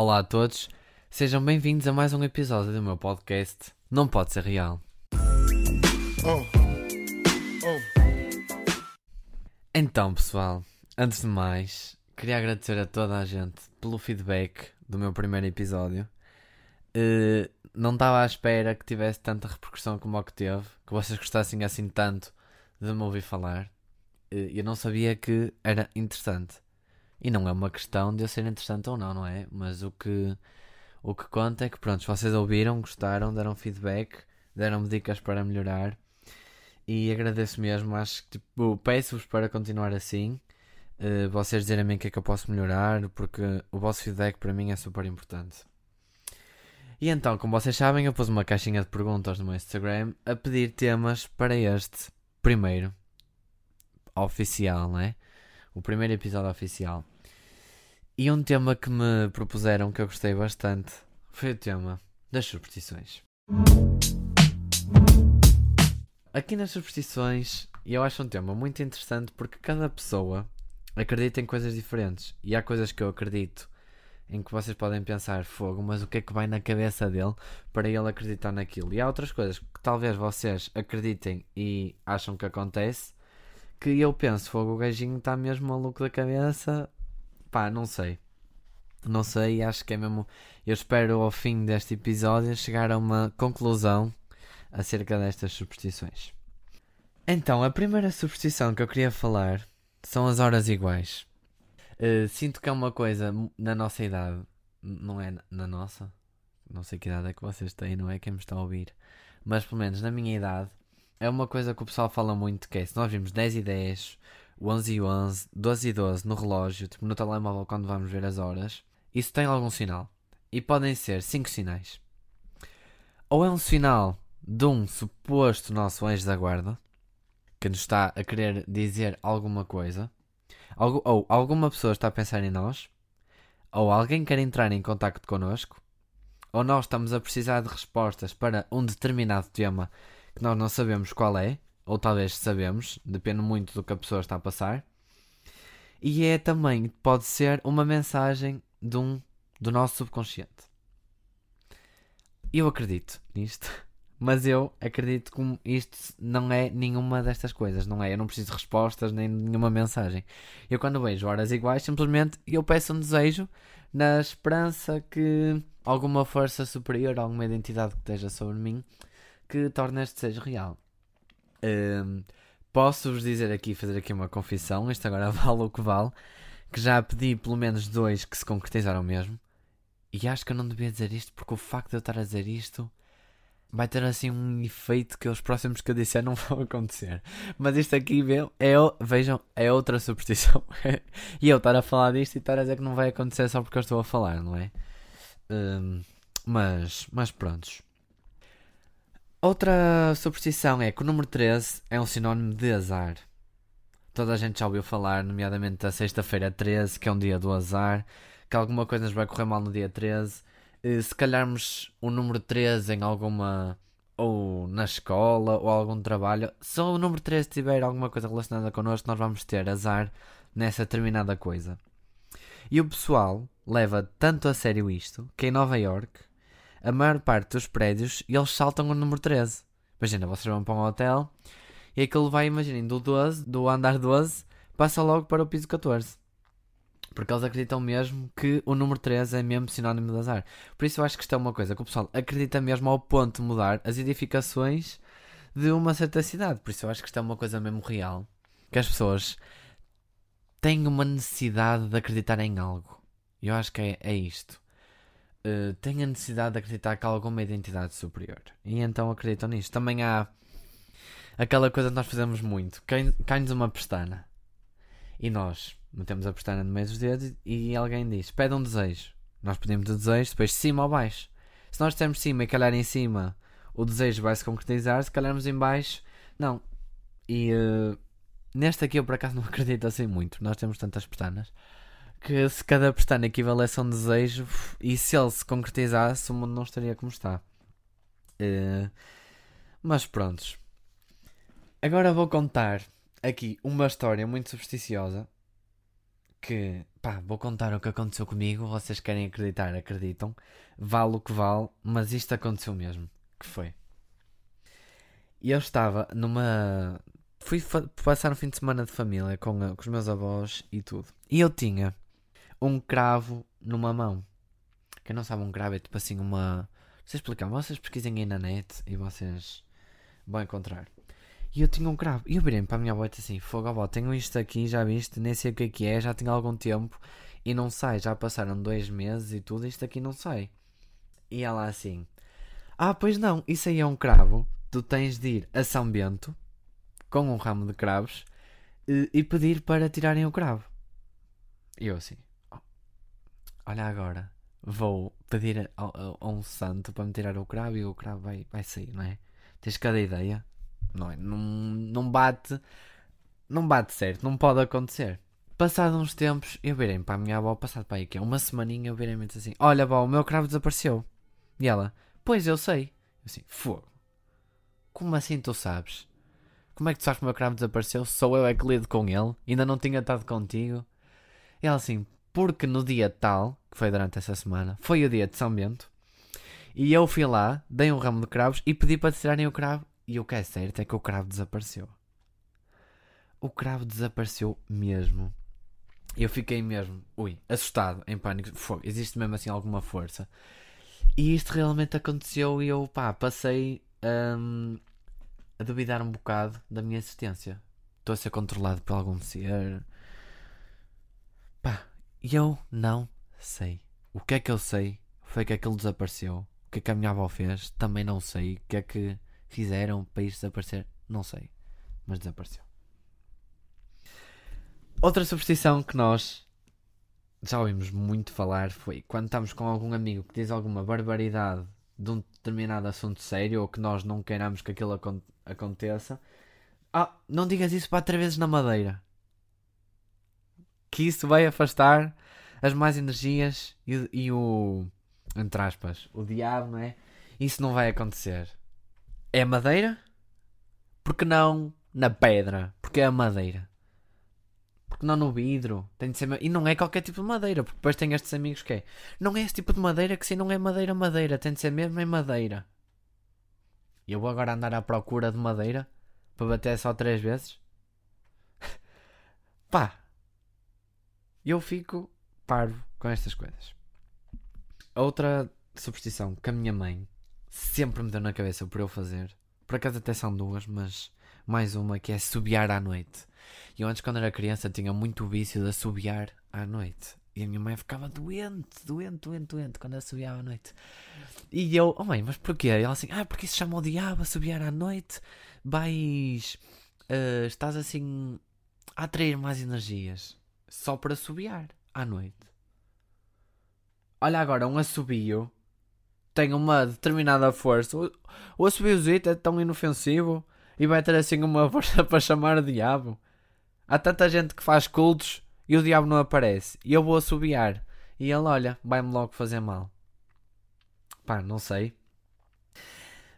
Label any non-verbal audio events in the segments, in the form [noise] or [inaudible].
Olá a todos, sejam bem-vindos a mais um episódio do meu podcast Não Pode Ser Real. Oh. Oh. Então, pessoal, antes de mais, queria agradecer a toda a gente pelo feedback do meu primeiro episódio. Uh, não estava à espera que tivesse tanta repercussão como o que teve, que vocês gostassem assim tanto de me ouvir falar. Uh, eu não sabia que era interessante. E não é uma questão de eu ser interessante ou não, não é? Mas o que, o que conta é que, pronto, vocês ouviram, gostaram, deram feedback, deram-me dicas para melhorar. E agradeço mesmo, acho que tipo, peço-vos para continuar assim. Uh, vocês dizerem-me o que é que eu posso melhorar, porque o vosso feedback para mim é super importante. E então, como vocês sabem, eu pus uma caixinha de perguntas no meu Instagram a pedir temas para este primeiro oficial, não é? O primeiro episódio oficial. E um tema que me propuseram que eu gostei bastante foi o tema das superstições. Aqui nas superstições, eu acho um tema muito interessante porque cada pessoa acredita em coisas diferentes. E há coisas que eu acredito em que vocês podem pensar, fogo, mas o que é que vai na cabeça dele para ele acreditar naquilo? E há outras coisas que talvez vocês acreditem e acham que acontece que eu penso, fogo, o gajinho está mesmo maluco da cabeça. Pá, não sei. Não sei, acho que é mesmo. Eu espero ao fim deste episódio chegar a uma conclusão acerca destas superstições. Então, a primeira superstição que eu queria falar são as horas iguais. Uh, sinto que é uma coisa na nossa idade, não é na nossa, não sei que idade é que vocês têm, não é quem me está a ouvir, mas pelo menos na minha idade, é uma coisa que o pessoal fala muito que é, se nós vimos 10 e 10, 11 e 11, 12 e 12 no relógio, tipo no telemóvel quando vamos ver as horas, isso tem algum sinal. E podem ser 5 sinais. Ou é um sinal de um suposto nosso anjo da guarda, que nos está a querer dizer alguma coisa, ou alguma pessoa está a pensar em nós, ou alguém quer entrar em contato connosco, ou nós estamos a precisar de respostas para um determinado tema que nós não sabemos qual é, ou talvez sabemos, depende muito do que a pessoa está a passar. E é também, pode ser uma mensagem de um, do nosso subconsciente. Eu acredito nisto, [laughs] mas eu acredito que isto não é nenhuma destas coisas, não é? Eu não preciso de respostas nem nenhuma mensagem. Eu quando vejo horas iguais, simplesmente eu peço um desejo na esperança que alguma força superior, alguma identidade que esteja sobre mim, que torna este seja real. Um, Posso-vos dizer aqui, fazer aqui uma confissão, isto agora [laughs] vale o que vale, que já pedi pelo menos dois que se concretizaram mesmo. E acho que eu não devia dizer isto, porque o facto de eu estar a dizer isto vai ter assim um efeito que os próximos que eu disser não [laughs] vão acontecer. Mas isto aqui, é, vejam, é outra superstição. [laughs] e eu estar a falar disto e estar a dizer que não vai acontecer só porque eu estou a falar, não é? Um, mas, mas prontos. Outra superstição é que o número 13 é um sinónimo de azar. Toda a gente já ouviu falar, nomeadamente da sexta-feira 13, que é um dia do azar, que alguma coisa nos vai correr mal no dia 13. Eh, se calharmos o número 13 em alguma. ou na escola ou algum trabalho, se o número 13 tiver alguma coisa relacionada connosco, nós vamos ter azar nessa determinada coisa. E o pessoal leva tanto a sério isto que em Nova York a maior parte dos prédios eles saltam o número 13. Imagina, vocês vão para um hotel e aquilo vai, imaginem, do 12, do andar 12, passa logo para o piso 14. Porque eles acreditam mesmo que o número 13 é mesmo sinónimo de azar. Por isso eu acho que isto é uma coisa que o pessoal acredita mesmo ao ponto de mudar as edificações de uma certa cidade. Por isso eu acho que isto é uma coisa mesmo real. Que as pessoas têm uma necessidade de acreditar em algo. E eu acho que é, é isto. Uh, têm a necessidade de acreditar que há alguma identidade superior. E então acreditam nisto. Também há aquela coisa que nós fazemos muito. Cai-nos uma pestana. E nós metemos a pestana no meio dos dedos e alguém diz: pede um desejo. Nós pedimos o desejo, depois de cima ou baixo. Se nós temos cima e calhar em cima, o desejo vai se concretizar. Se calharmos em baixo, não. E uh, neste aqui eu por acaso não [laughs] acredito assim muito. Nós temos tantas pestanas que se cada pestana equivalesse a um desejo e se ele se concretizasse, o mundo não estaria como está. Uh, mas prontos. Agora vou contar aqui uma história muito supersticiosa que pá, vou contar o que aconteceu comigo. Vocês querem acreditar, acreditam. Vale o que vale, mas isto aconteceu mesmo. Que foi? Eu estava numa. Fui passar um fim de semana de família com, com os meus avós e tudo. E eu tinha um cravo numa mão. Quem não sabe, um cravo é tipo assim uma. Vocês explicar, vocês pesquisem aí na net e vocês vão encontrar. E eu tinha um cravo. E eu virei para a minha disse assim: Fogo, avó, tenho isto aqui, já viste? Nem sei o que é que é, já tenho algum tempo e não sai. Já passaram dois meses e tudo, isto aqui não sai. E ela assim: Ah, pois não, isso aí é um cravo. Tu tens de ir a São Bento com um ramo de cravos e, e pedir para tirarem o cravo. E eu assim: Olha agora, vou pedir a, a, a, um santo para me tirar o cravo e o cravo vai, vai sair, não é? Tens cada ideia? Não, é? não, não bate. Não bate certo, não pode acontecer. Passado uns tempos, eu virei para a minha avó, passado para aí que é uma semaninha, eu virei-me assim: Olha, avó, o meu cravo desapareceu. E ela: Pois eu sei. Eu assim: Fogo. Como assim tu sabes? Como é que tu sabes que o meu cravo desapareceu? Sou eu é que lido com ele? Ainda não tinha estado contigo? E ela assim: Porque no dia tal, que foi durante essa semana, foi o dia de São Bento, e eu fui lá, dei um ramo de cravos e pedi para tirarem o cravo e o que é certo é que o cravo desapareceu. O cravo desapareceu mesmo. Eu fiquei mesmo, ui, assustado, em pânico. Foi, existe mesmo assim alguma força. E isto realmente aconteceu e eu, pá, passei um, a duvidar um bocado da minha existência. Estou a ser controlado por algum ser. E eu não sei. O que é que eu sei foi que aquilo desapareceu. O que é que a minha avó fez, também não sei. O que é que fizeram para isto desaparecer? Não sei. Mas desapareceu. Outra superstição que nós já ouvimos muito falar foi quando estamos com algum amigo que diz alguma barbaridade de um determinado assunto sério ou que nós não queiramos que aquilo aconteça. Ah, não digas isso para três vezes na madeira. Que isso vai afastar as más energias e, e o. Entre aspas, o diabo, não é? Isso não vai acontecer é madeira? Porque não na pedra? Porque é a madeira. Porque não no vidro? Tem de ser... E não é qualquer tipo de madeira, porque depois tem estes amigos que é. Não é esse tipo de madeira que se não é madeira, madeira. Tem de ser mesmo em madeira. E eu vou agora andar à procura de madeira para bater só três vezes? [laughs] Pá. Eu fico parvo com estas coisas. Outra superstição que a minha mãe sempre me deu na cabeça por eu fazer. Por acaso até são duas, mas mais uma que é subiar à noite. E eu antes, quando era criança, tinha muito vício de assobiar à noite. E a minha mãe ficava doente, doente, doente, doente quando assobiava à noite. E eu, oh mãe, mas porquê? E ela assim, ah, porque isso chama o diabo assobiar à noite. Vais. Uh, estás assim a atrair mais energias só para assobiar à noite. Olha agora, um assobio tem uma determinada força. O, o assobiozito é tão inofensivo e vai ter assim uma força [laughs] para chamar o diabo. Há tanta gente que faz cultos e o diabo não aparece. E eu vou assobiar. E ele, olha, vai-me logo fazer mal. Pá, não sei.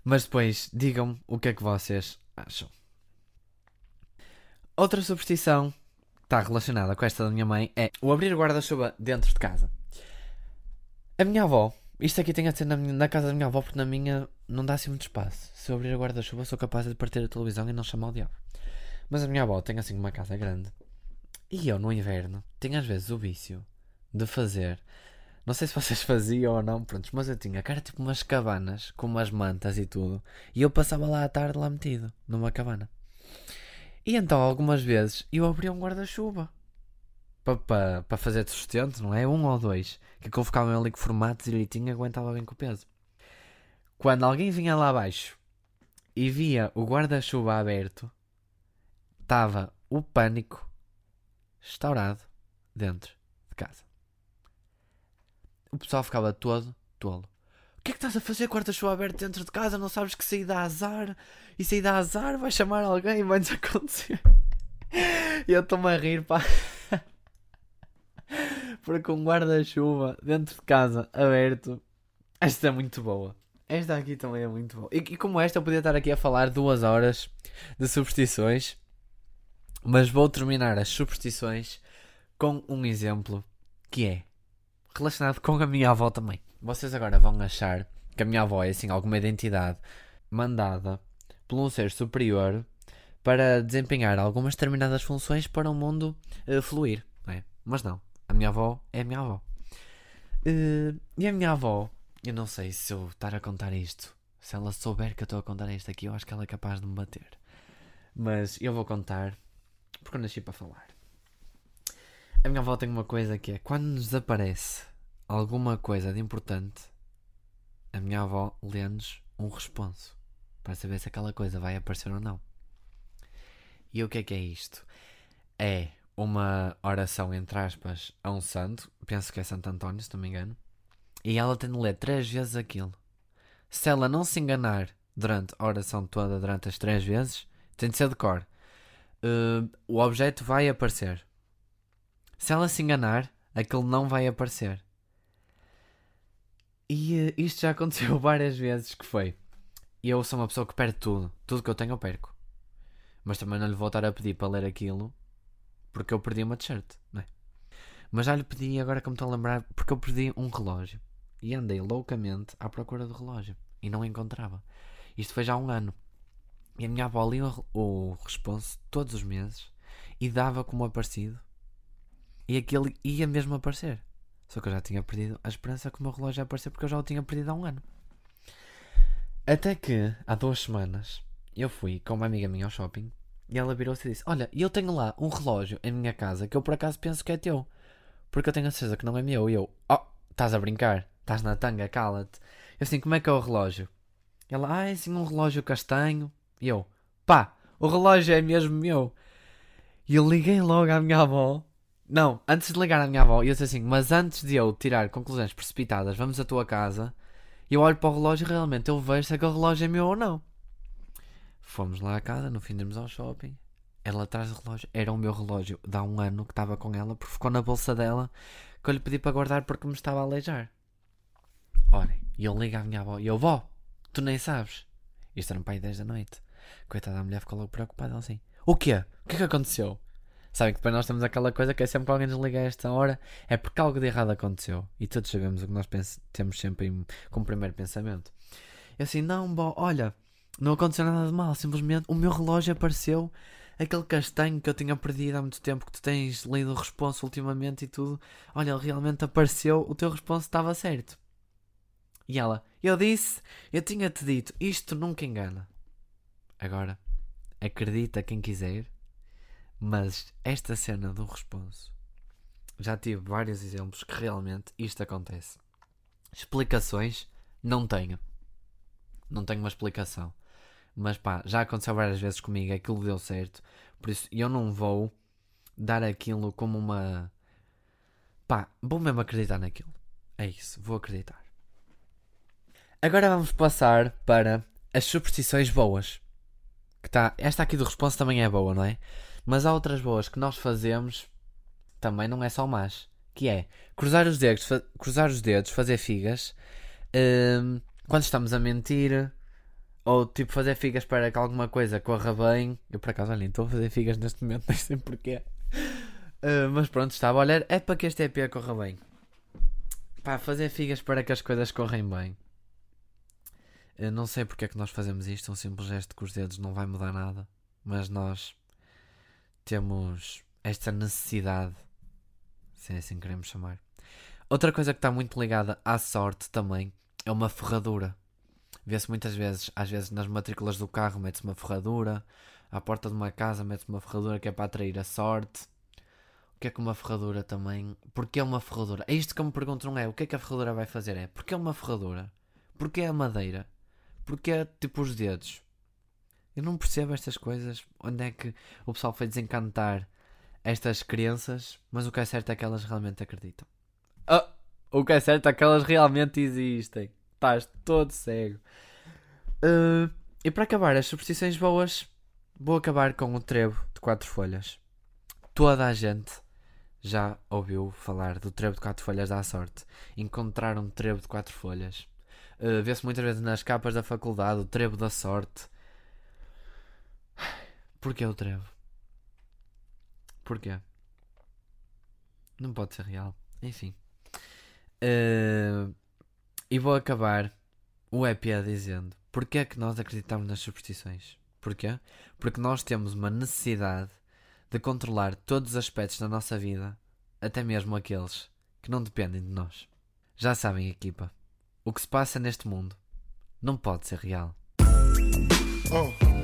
Mas depois, digam-me o que é que vocês acham. Outra superstição está relacionada com esta da minha mãe é o abrir o guarda-chuva dentro de casa. A minha avó isto aqui tem a ser na, minha, na, casa da minha avó, porque na minha não dá assim muito espaço. Se eu abrir a guarda-chuva, sou capaz de partir a televisão e não chamar o diabo. Mas a minha avó tem assim uma casa grande. E eu, no inverno, tenho às vezes o vício de fazer. Não sei se vocês [laughs] faziam ou não, pronto, mas eu tinha, cara, tipo umas cabanas com umas mantas e tudo. E eu passava lá à tarde lá metido, numa cabana. E então, algumas vezes, eu abria um guarda-chuva para pa, pa fazer de sustento, não é? Um ou dois. Que ficava ali com formato direitinho aguentava bem com o peso. Quando alguém vinha lá abaixo e via o guarda-chuva aberto, estava o pânico instaurado dentro de casa. O pessoal ficava todo tolo. O que é que estás a fazer guarda-chuva aberto dentro de casa? Não sabes que sair dá azar? E sair dá azar, vai chamar alguém e vai-nos [laughs] acontecer. E eu estou-me a rir, pá. Porque um guarda-chuva dentro de casa aberto. Esta é muito boa. Esta aqui também é muito boa. E, e, como esta, eu podia estar aqui a falar duas horas de superstições. Mas vou terminar as superstições com um exemplo que é relacionado com a minha avó também. Vocês agora vão achar que a minha avó é assim alguma identidade mandada por um ser superior para desempenhar algumas determinadas funções para o mundo uh, fluir, não é? Mas não, a minha avó é a minha avó. Uh, e a minha avó, eu não sei se eu estar a contar isto, se ela souber que eu estou a contar isto aqui, eu acho que ela é capaz de me bater. Mas eu vou contar porque eu nasci para falar. A minha avó tem uma coisa que é quando nos desaparece alguma coisa de importante, a minha avó lê-nos um responso para saber se aquela coisa vai aparecer ou não. E o que é que é isto? É uma oração, entre aspas, a um santo, penso que é Santo António, se não me engano, e ela tem de ler três vezes aquilo. Se ela não se enganar durante a oração toda, durante as três vezes, tem de ser de cor. Uh, o objeto vai aparecer. Se ela se enganar, aquilo não vai aparecer. E uh, isto já aconteceu [laughs] várias vezes que foi. Eu sou uma pessoa que perde tudo. Tudo que eu tenho eu perco. Mas também não lhe vou estar a pedir para ler aquilo porque eu perdi uma t-shirt, não é? Mas já lhe pedi, agora que me estou a lembrar, porque eu perdi um relógio. E andei loucamente à procura do relógio. E não encontrava. Isto foi já há um ano. E a minha avó lia o, o responso todos os meses e dava como aparecido. E aquele ia mesmo aparecer. Só que eu já tinha perdido a esperança que o meu relógio ia aparecer porque eu já o tinha perdido há um ano. Até que, há duas semanas, eu fui com uma amiga minha ao shopping e ela virou-se e disse: Olha, eu tenho lá um relógio em minha casa que eu por acaso penso que é teu. Porque eu tenho a certeza que não é meu. E eu: Oh, estás a brincar? Estás na tanga, cala-te. Eu assim: Como é que é o relógio? Ela: Ah, é assim um relógio castanho. E eu: Pá, o relógio é mesmo meu. E eu liguei logo à minha avó. Não, antes de ligar à minha avó, eu disse assim: Mas antes de eu tirar conclusões precipitadas, vamos à tua casa. E eu olho para o relógio e realmente eu vejo se aquele relógio é meu ou não. Fomos lá à casa, no fim irmos ao shopping. Ela atrás do relógio. Era o meu relógio de há um ano que estava com ela, porque ficou na bolsa dela, que eu lhe pedi para guardar porque me estava a aleijar. Olhem, e eu ligo à minha avó e eu, vó, tu nem sabes. Isto era um pai 10 da noite. Coitada da mulher ficou logo preocupada, assim. O quê? O que é que aconteceu? Sabem que depois nós temos aquela coisa que é sempre que alguém nos liga a esta hora, é porque algo de errado aconteceu. E todos sabemos o que nós temos sempre como primeiro pensamento. E assim, não, bó, olha, não aconteceu nada de mal, simplesmente o meu relógio apareceu, aquele castanho que eu tinha perdido há muito tempo, que tu tens lido o responso ultimamente e tudo. Olha, ele realmente apareceu, o teu responso estava certo. E ela, eu disse, eu tinha-te dito, isto nunca engana. Agora, acredita quem quiser, mas esta cena do responso já tive vários exemplos que realmente isto acontece. Explicações não tenho. Não tenho uma explicação. Mas pá, já aconteceu várias vezes comigo, aquilo deu certo. Por isso eu não vou dar aquilo como uma. Pá, vou mesmo acreditar naquilo. É isso, vou acreditar. Agora vamos passar para as superstições boas. Que tá, esta aqui do responso também é boa, não é? Mas há outras boas que nós fazemos, também não é só más. Que é cruzar os dedos, cruzar os dedos fazer figas hum, quando estamos a mentir, ou tipo fazer figas para que alguma coisa corra bem. Eu por acaso, olha, estou a fazer figas neste momento, [laughs] nem sei porquê. Uh, mas pronto, estava a olhar. É para que este EP corra bem. Pá, fazer figas para que as coisas correm bem. Eu não sei porque é que nós fazemos isto. Um simples gesto com os dedos não vai mudar nada. Mas nós temos esta necessidade, se é assim que queremos chamar. Outra coisa que está muito ligada à sorte também é uma ferradura. Vê-se muitas vezes, às vezes nas matrículas do carro mete-se uma ferradura, à porta de uma casa mete-se uma ferradura que é para atrair a sorte. O que é que uma ferradura também? Porquê uma ferradura? É isto que me pergunto, não é? O que é que a ferradura vai fazer? É porquê uma ferradura? Porquê a madeira? Porquê tipo os dedos? Eu não percebo estas coisas. Onde é que o pessoal foi desencantar estas crenças? Mas o que é certo é que elas realmente acreditam. Oh, o que é certo é que elas realmente existem. Estás todo cego. Uh, e para acabar as superstições boas, vou acabar com o trevo de quatro folhas. Toda a gente já ouviu falar do trevo de quatro folhas da sorte. Encontrar um trevo de quatro folhas. Uh, Vê-se muitas vezes nas capas da faculdade o trevo da sorte. Porquê o trevo? Porquê? Não pode ser real. Enfim. Uh, e vou acabar o EP dizendo porque é que nós acreditamos nas superstições? Porquê? Porque nós temos uma necessidade de controlar todos os aspectos da nossa vida, até mesmo aqueles que não dependem de nós. Já sabem, equipa, o que se passa neste mundo não pode ser real. Oh.